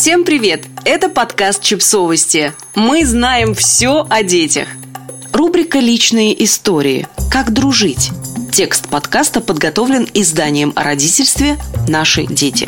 Всем привет! Это подкаст «Чипсовости». Мы знаем все о детях. Рубрика «Личные истории. Как дружить». Текст подкаста подготовлен изданием о родительстве «Наши дети».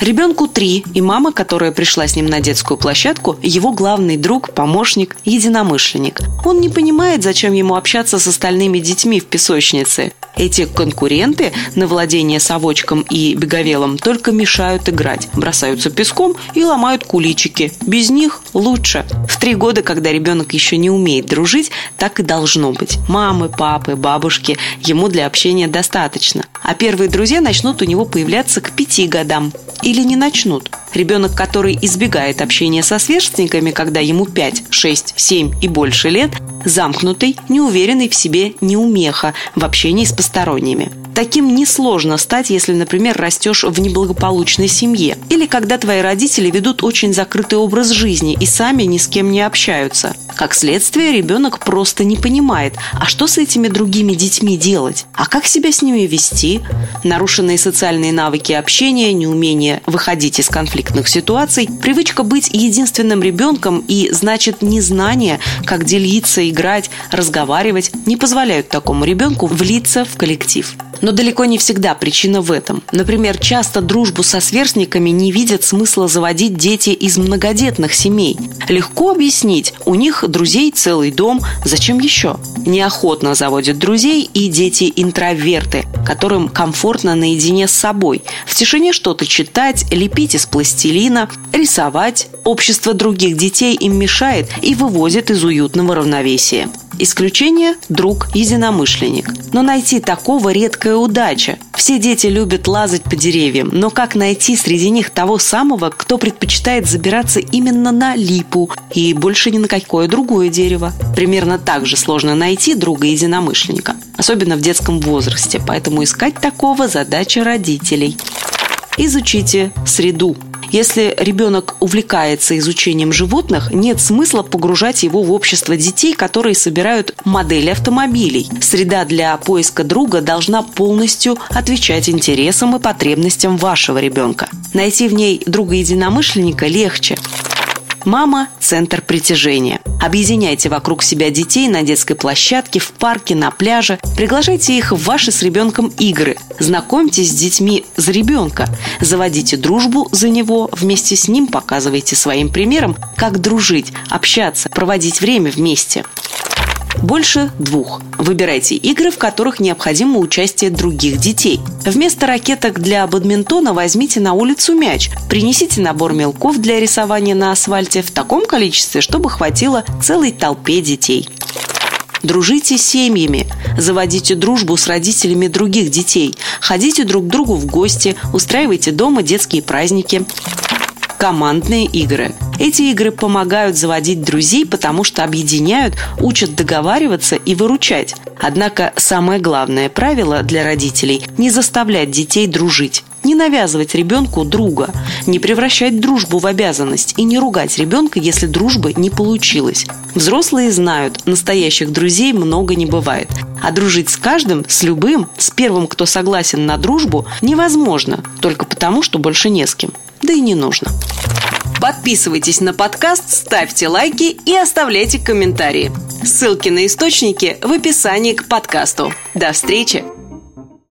Ребенку три, и мама, которая пришла с ним на детскую площадку, его главный друг, помощник, единомышленник. Он не понимает, зачем ему общаться с остальными детьми в песочнице. Эти конкуренты на владение совочком и беговелом только мешают играть, бросаются песком и ломают куличики. Без них лучше. В три года, когда ребенок еще не умеет дружить, так и должно быть. Мамы, папы, бабушки ему для общения достаточно. А первые друзья начнут у него появляться к пяти годам или не начнут. Ребенок, который избегает общения со сверстниками, когда ему 5, 6, 7 и больше лет, замкнутый, неуверенный в себе неумеха в общении с посторонними. Таким несложно стать, если, например, растешь в неблагополучной семье. Или когда твои родители ведут очень закрытый образ жизни и сами ни с кем не общаются. Как следствие, ребенок просто не понимает, а что с этими другими детьми делать? А как себя с ними вести? Нарушенные социальные навыки общения, неумение выходить из конфликтных ситуаций, привычка быть единственным ребенком и, значит, незнание, как делиться, играть, разговаривать, не позволяют такому ребенку влиться в коллектив. Но далеко не всегда причина в этом. Например, часто дружбу со сверстниками не видят смысла заводить дети из многодетных семей. Легко объяснить, у них друзей целый дом, зачем еще? Неохотно заводят друзей и дети-интроверты, которым комфортно наедине с собой. В тишине что-то читать, лепить из пластилина, рисовать. Общество других детей им мешает и вывозит из уютного равновесия. Исключение – друг-единомышленник. Но найти такого редкая удача. Все дети любят лазать по деревьям, но как найти среди них того самого, кто предпочитает забираться именно на липу и больше ни на какое другое дерево? Примерно так же сложно найти друга-единомышленника, особенно в детском возрасте, поэтому искать такого – задача родителей. Изучите среду. Если ребенок увлекается изучением животных, нет смысла погружать его в общество детей, которые собирают модели автомобилей. Среда для поиска друга должна полностью отвечать интересам и потребностям вашего ребенка. Найти в ней друга-единомышленника легче. Мама – центр притяжения. Объединяйте вокруг себя детей на детской площадке, в парке, на пляже. Приглашайте их в ваши с ребенком игры. Знакомьтесь с детьми за ребенка. Заводите дружбу за него. Вместе с ним показывайте своим примером, как дружить, общаться, проводить время вместе. Больше двух. Выбирайте игры, в которых необходимо участие других детей. Вместо ракеток для бадминтона возьмите на улицу мяч. Принесите набор мелков для рисования на асфальте в таком количестве, чтобы хватило целой толпе детей. Дружите с семьями, заводите дружбу с родителями других детей, ходите друг к другу в гости, устраивайте дома детские праздники командные игры. Эти игры помогают заводить друзей, потому что объединяют, учат договариваться и выручать. Однако самое главное правило для родителей – не заставлять детей дружить. Не навязывать ребенку друга, не превращать дружбу в обязанность и не ругать ребенка, если дружбы не получилось. Взрослые знают, настоящих друзей много не бывает. А дружить с каждым, с любым, с первым, кто согласен на дружбу, невозможно, только потому, что больше не с кем да и не нужно. Подписывайтесь на подкаст, ставьте лайки и оставляйте комментарии. Ссылки на источники в описании к подкасту. До встречи!